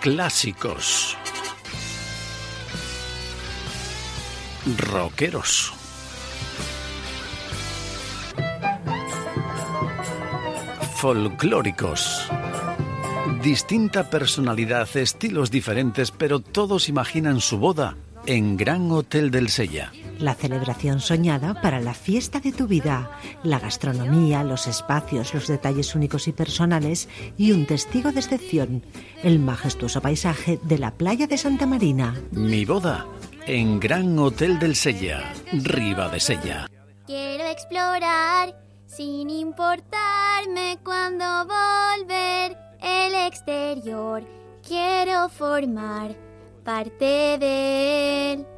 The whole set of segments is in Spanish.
Clásicos. Rockeros. Folclóricos. Distinta personalidad, estilos diferentes, pero todos imaginan su boda en Gran Hotel del Sella. La celebración soñada para la fiesta de tu vida, la gastronomía, los espacios, los detalles únicos y personales y un testigo de excepción, el majestuoso paisaje de la playa de Santa Marina. Mi boda en Gran Hotel del Sella, Riva de Sella. Quiero explorar sin importarme cuando volver el exterior. Quiero formar parte de él.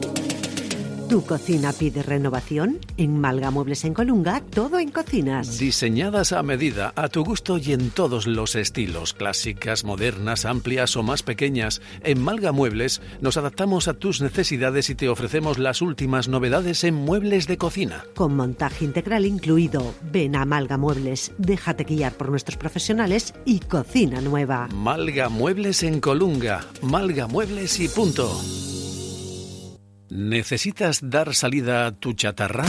¿Tu cocina pide renovación? En Malga Muebles en Colunga, todo en cocinas. Diseñadas a medida, a tu gusto y en todos los estilos, clásicas, modernas, amplias o más pequeñas. En Malga Muebles nos adaptamos a tus necesidades y te ofrecemos las últimas novedades en muebles de cocina. Con montaje integral incluido. Ven a Malga Muebles, déjate guiar por nuestros profesionales y cocina nueva. Malga Muebles en Colunga, Malga Muebles y punto. ¿Necesitas dar salida a tu chatarra?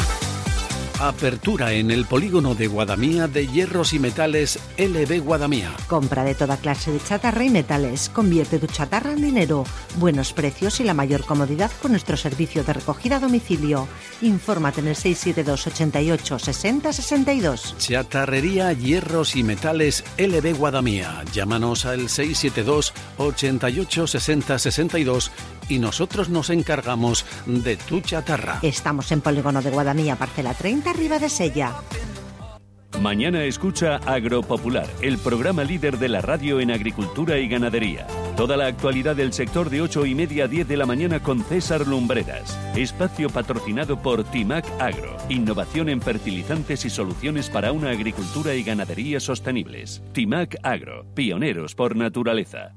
Apertura en el polígono de Guadamía de hierros y metales LB Guadamía. Compra de toda clase de chatarra y metales. Convierte tu chatarra en dinero. Buenos precios y la mayor comodidad con nuestro servicio de recogida a domicilio. Infórmate en el 672 88 60 62. Chatarrería Hierros y Metales LB Guadamía. Llámanos al 672 88 60 62 y nosotros nos encargamos de tu chatarra. Estamos en Polígono de Guadamía, parcela 30, arriba de Sella. Mañana escucha Agropopular, el programa líder de la radio en agricultura y ganadería. Toda la actualidad del sector de 8 y media a 10 de la mañana con César Lumbreras. Espacio patrocinado por Timac Agro. Innovación en fertilizantes y soluciones para una agricultura y ganadería sostenibles. Timac Agro. Pioneros por naturaleza.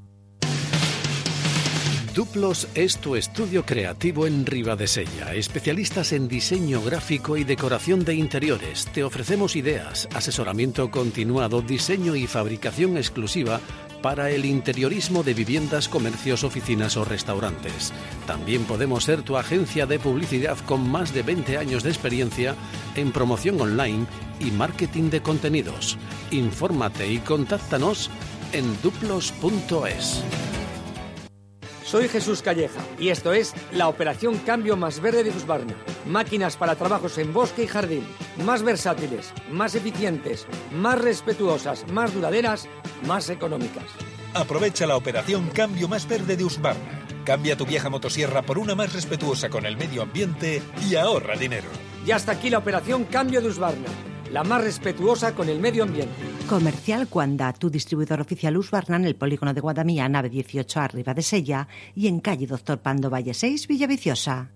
Duplos es tu estudio creativo en Ribadesella, especialistas en diseño gráfico y decoración de interiores. Te ofrecemos ideas, asesoramiento continuado, diseño y fabricación exclusiva para el interiorismo de viviendas, comercios, oficinas o restaurantes. También podemos ser tu agencia de publicidad con más de 20 años de experiencia en promoción online y marketing de contenidos. Infórmate y contáctanos en duplos.es. Soy Jesús Calleja y esto es la operación Cambio Más Verde de Husqvarna. Máquinas para trabajos en bosque y jardín, más versátiles, más eficientes, más respetuosas, más duraderas, más económicas. Aprovecha la operación Cambio Más Verde de Husqvarna. Cambia tu vieja motosierra por una más respetuosa con el medio ambiente y ahorra dinero. Y hasta aquí la operación Cambio de Husqvarna, la más respetuosa con el medio ambiente. Comercial Cuanda, tu distribuidor oficial Husqvarna en el polígono de Guadamía, nave 18 arriba de Sella y en calle Doctor Pando Valle 6, Villaviciosa.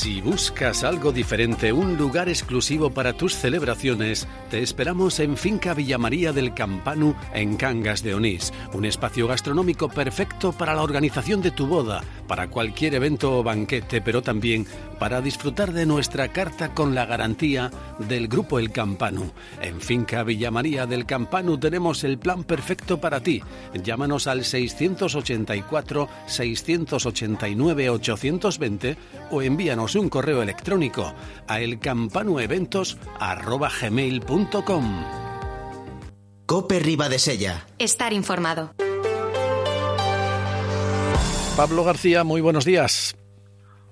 Si buscas algo diferente, un lugar exclusivo para tus celebraciones, te esperamos en Finca Villamaría del Campanu en Cangas de Onís, un espacio gastronómico perfecto para la organización de tu boda, para cualquier evento o banquete, pero también para disfrutar de nuestra carta con la garantía del Grupo El Campanu. En Finca Villamaría del Campanu tenemos el plan perfecto para ti. Llámanos al 684 689 820 o envíanos un correo electrónico a elcampanueventos@gmail.com. Cope Riva de Sella. Estar informado. Pablo García, muy buenos días.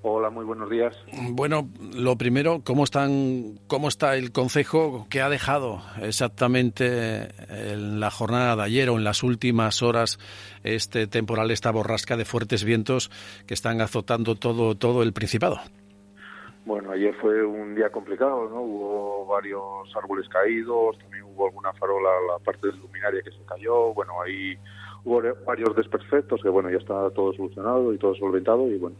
Hola, muy buenos días. Bueno, lo primero, ¿cómo están, cómo está el concejo que ha dejado exactamente en la jornada de ayer o en las últimas horas este temporal, esta borrasca de fuertes vientos que están azotando todo todo el Principado? Bueno, ayer fue un día complicado, ¿no? Hubo varios árboles caídos, también hubo alguna farola, la parte de luminaria que se cayó, bueno, ahí hubo varios desperfectos que, bueno, ya está todo solucionado y todo solventado y, bueno,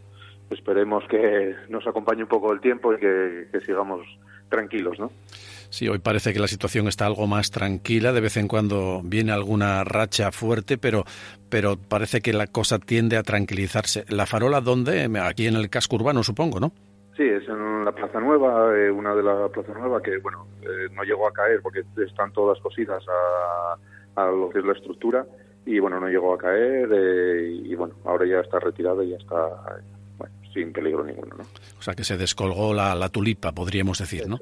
esperemos que nos acompañe un poco el tiempo y que, sigamos tranquilos, ¿no? Sí, hoy parece que la situación está algo más tranquila. De vez en cuando viene alguna racha fuerte, pero, pero parece que la cosa tiende a tranquilizarse. ¿La farola dónde? Aquí en el casco urbano, supongo, ¿no? Sí, es en la Plaza Nueva, eh, una de la Plaza Nueva que, bueno, eh, no llegó a caer porque están todas cosidas a, a lo que es la estructura y, bueno, no llegó a caer eh, y, bueno, ahora ya está retirada y ya está sin peligro ninguno. ¿no? O sea que se descolgó la, la tulipa, podríamos decir, ¿no?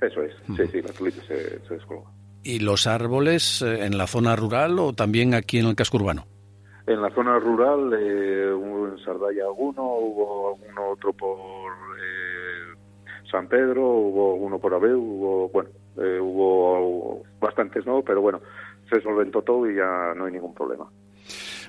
Eso es, sí, sí, la tulipa se, descolgó. ¿Y los árboles eh, en la zona rural o también aquí en el casco urbano? En la zona rural, eh, hubo en Sardaya alguno, hubo alguno otro por eh, San Pedro, hubo uno por Abeu, hubo, bueno, eh, hubo bastantes, ¿no? Pero bueno, se solventó todo y ya no hay ningún problema.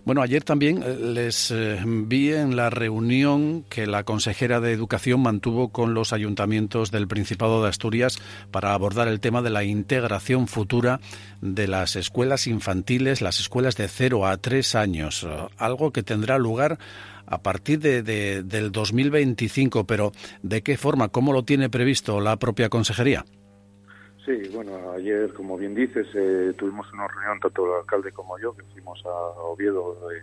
Bueno, ayer también eh, les eh, vi en la reunión que la consejera de Educación mantuvo con los ayuntamientos del Principado de Asturias para abordar el tema de la integración futura de las escuelas infantiles, las escuelas de 0 a 3 años, eh, algo que tendrá lugar a partir de, del 2025, pero ¿de qué forma? ¿Cómo lo tiene previsto la propia consejería? Sí, bueno, ayer, como bien dices, eh, tuvimos una reunión, tanto el alcalde como yo, que fuimos a Oviedo eh,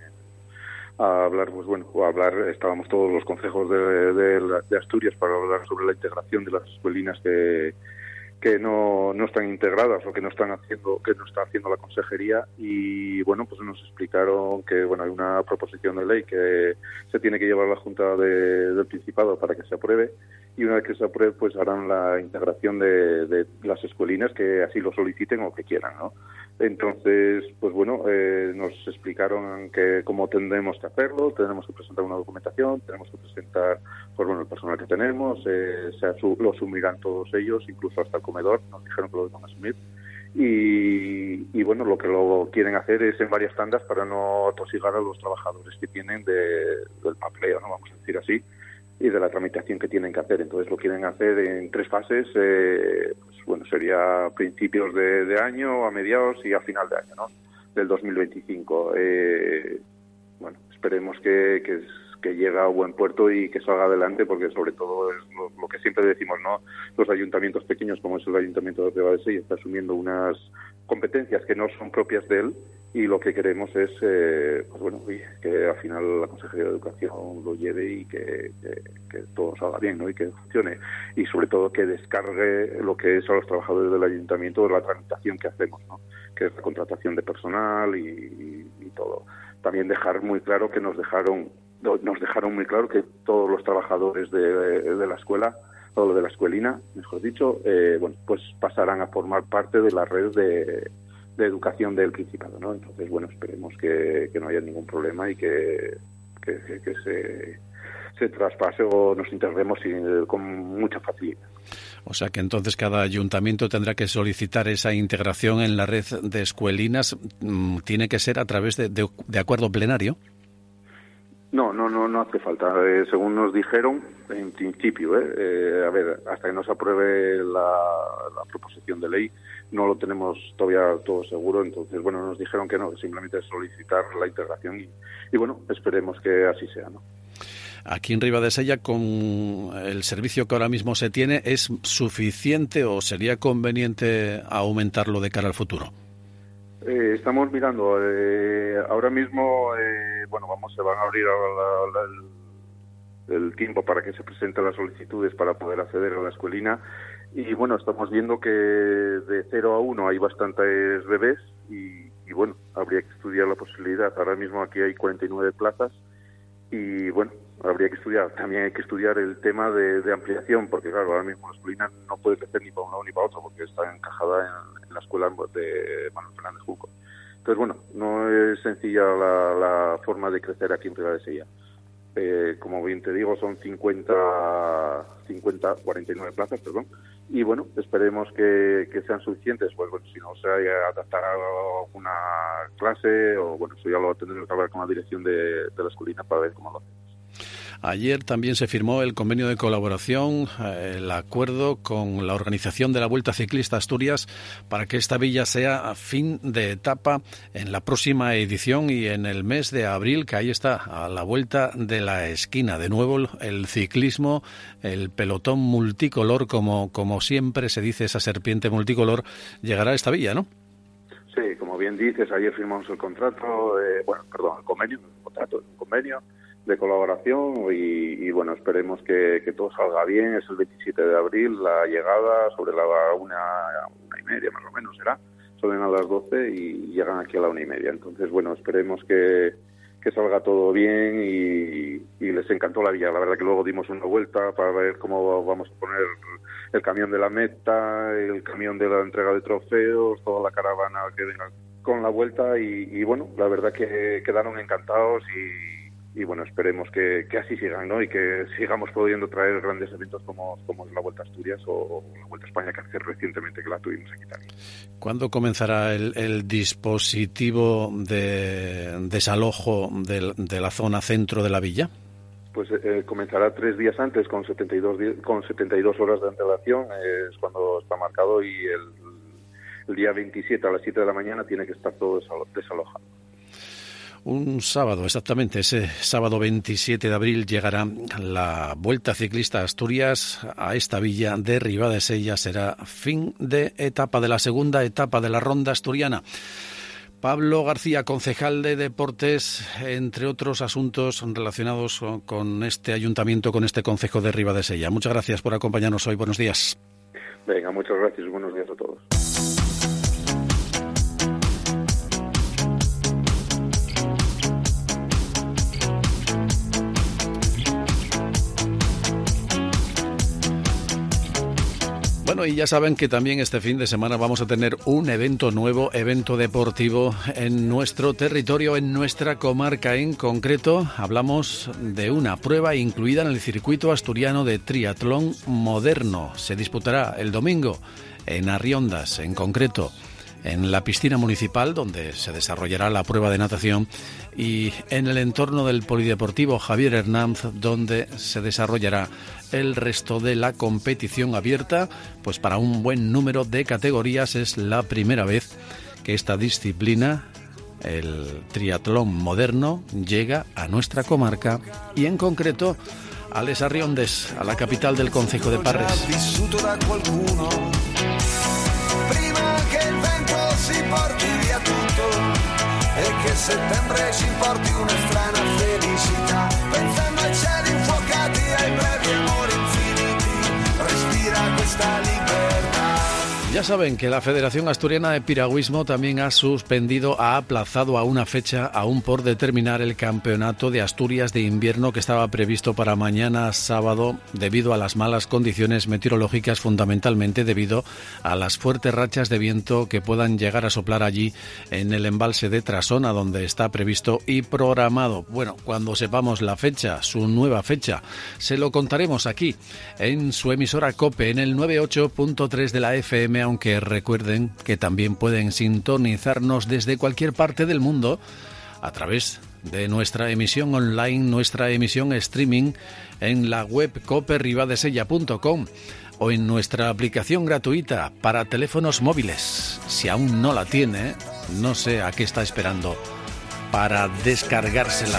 a hablar, pues bueno, a hablar, estábamos todos los consejos de, de, Asturias para hablar sobre la integración de las escuelinas que, que no, no están integradas o que no están haciendo que no está haciendo la consejería y bueno pues nos explicaron que bueno hay una proposición de ley que se tiene que llevar a la junta del principado para que se apruebe y una vez que se apruebe pues harán la integración de, de las escuelinas que así lo soliciten o que quieran no entonces, pues bueno, eh, nos explicaron que cómo tendremos que hacerlo, tenemos que presentar una documentación, tenemos que presentar, pues bueno, el personal que tenemos, eh, lo asumirán todos ellos, incluso hasta el comedor, nos dijeron que lo van a asumir. Y, bueno, lo que lo quieren hacer es en varias tandas para no atosigar a los trabajadores que tienen del papeleo, ¿no? Vamos a decir así, y de la tramitación que tienen que hacer. Entonces lo quieren hacer en tres fases, eh, pues bueno, sería principios de, año, a mediados y a final de año, ¿no? Del 2025. Eh, bueno, esperemos que, que, que llegue a buen puerto y que salga adelante, porque sobre todo es lo, que siempre decimos, ¿no? Los ayuntamientos pequeños, como es el ayuntamiento de y está asumiendo unas competencias que no son propias de él, y lo que queremos es eh, pues bueno que al final la consejería de educación lo lleve y que, todo salga bien ¿no? y que funcione y sobre todo que descargue lo que es a los trabajadores del ayuntamiento la tramitación que hacemos ¿no? que es la contratación de personal y, todo también dejar muy claro que nos dejaron nos dejaron muy claro que todos los trabajadores de, la escuela o de la escuelina mejor dicho eh, bueno pues pasarán a formar parte de la red de educación del Principado, ¿no? Entonces, bueno, esperemos que, no haya ningún problema y que, que, se, se, traspase o nos integremos con mucha facilidad. O sea que entonces cada ayuntamiento tendrá que solicitar esa integración en la red de escuelinas. Mm, ¿Tiene que ser a través de, acuerdo plenario? No, hace falta. Eh, según nos dijeron, en principio, ¿eh? ¿eh? a ver, hasta que no se apruebe la, proposición de ley, no lo tenemos todavía todo seguro, entonces, bueno, nos dijeron que no, simplemente solicitar la integración y, bueno, esperemos que así sea, ¿no? Aquí en Sella, con el servicio que ahora mismo se tiene, ¿es suficiente o sería conveniente aumentarlo de cara al futuro? Eh, estamos mirando. Eh, ahora mismo, eh, bueno, vamos, se van a abrir el, tiempo para que se presenten las solicitudes para poder acceder a la escuelina y bueno, estamos viendo que de 0 a 1 hay bastantes bebés y, bueno, habría que estudiar la posibilidad. Ahora mismo aquí hay 49 plazas y bueno, habría que estudiar. También hay que estudiar el tema de, ampliación, porque claro, ahora mismo la escuela no puede crecer ni para un lado ni para otro, porque está encajada en, la escuela de Manuel Fernández Junco. Entonces, bueno, no es sencilla la, forma de crecer aquí en Sella. eh, como bien te digo, son 50, 50, 49 plazas, perdón. Y bueno, esperemos que, sean suficientes. Pues bueno, si no se adaptará a alguna clase o bueno, eso ya lo tendremos que hablar con la dirección de, de la escuelina para ver cómo lo hacemos. Ayer también se firmó el convenio de colaboración, eh, el acuerdo con la organización de la Vuelta Ciclista Asturias para que esta villa sea fin de etapa en la próxima edición y en el mes de abril, que ahí está, a la vuelta de la esquina. De nuevo el ciclismo, el pelotón multicolor, como, como siempre se dice esa serpiente multicolor, llegará a esta villa, ¿no? Sí, como bien dices, ayer firmamos el contrato, eh, bueno, perdón, el convenio, el contrato, el convenio de colaboración y, bueno, esperemos que, todo salga bien. Es el 27 de abril la llegada sobre la una, una y media más o menos será. Salen a las 12 y llegan aquí a la una y media. Entonces, bueno, esperemos que, que salga todo bien y, les encantó la villa. La verdad que luego dimos una vuelta para ver cómo vamos a poner el camión de la meta, el camión de la entrega de trofeos, toda la caravana que venga con la vuelta y, y bueno, la verdad que quedaron encantados y y bueno, esperemos que, así sigan, ¿no? Y que sigamos pudiendo traer grandes eventos como, como la Vuelta a Asturias o, la Vuelta a España que hace recientemente que la tuvimos en Italia. ¿Cuándo comenzará el, dispositivo de desalojo de, la zona centro de la villa? Pues eh, comenzará tres días antes con 72, con 72 horas de antelación, es cuando está marcado y el, el día 27 a las 7 de la mañana tiene que estar todo desalojado. Un sábado, exactamente, ese sábado 27 de abril llegará la Vuelta Ciclista Asturias a esta villa de Ribadesella. Será fin de etapa de la segunda etapa de la ronda asturiana. Pablo García, concejal de deportes, entre otros asuntos relacionados con este ayuntamiento, con este concejo de Ribadesella. Muchas gracias por acompañarnos hoy. Buenos días. Venga, muchas gracias. Buenos días a todos. Bueno, y ya saben que también este fin de semana vamos a tener un evento nuevo, evento deportivo en nuestro territorio, en nuestra comarca. En concreto, hablamos de una prueba incluida en el circuito asturiano de triatlón moderno. Se disputará el domingo en Arriondas, en concreto en la piscina municipal donde se desarrollará la prueba de natación y en el entorno del Polideportivo Javier Hernández donde se desarrollará el resto de la competición abierta, pues para un buen número de categorías es la primera vez que esta disciplina el triatlón moderno llega a nuestra comarca y en concreto a Les Arriondes, a la capital del concejo de Parres. Che settembre ci porti una strana felicità, pensando ai cieli infuocati, ai brevi amori infiniti, respira questa libertà. Ya saben que la Federación Asturiana de Piragüismo también ha suspendido, ha aplazado a una fecha aún por determinar el campeonato de Asturias de invierno que estaba previsto para mañana sábado debido a las malas condiciones meteorológicas, fundamentalmente debido a las fuertes rachas de viento que puedan llegar a soplar allí en el embalse de Trasona, donde está previsto y programado. Bueno, cuando sepamos la fecha, su nueva fecha, se lo contaremos aquí en su emisora COPE en el 98.3 de la FM aunque recuerden que también pueden sintonizarnos desde cualquier parte del mundo a través de nuestra emisión online, nuestra emisión streaming en la web coperribadesella.com o en nuestra aplicación gratuita para teléfonos móviles. Si aún no la tiene, no sé a qué está esperando para descargársela.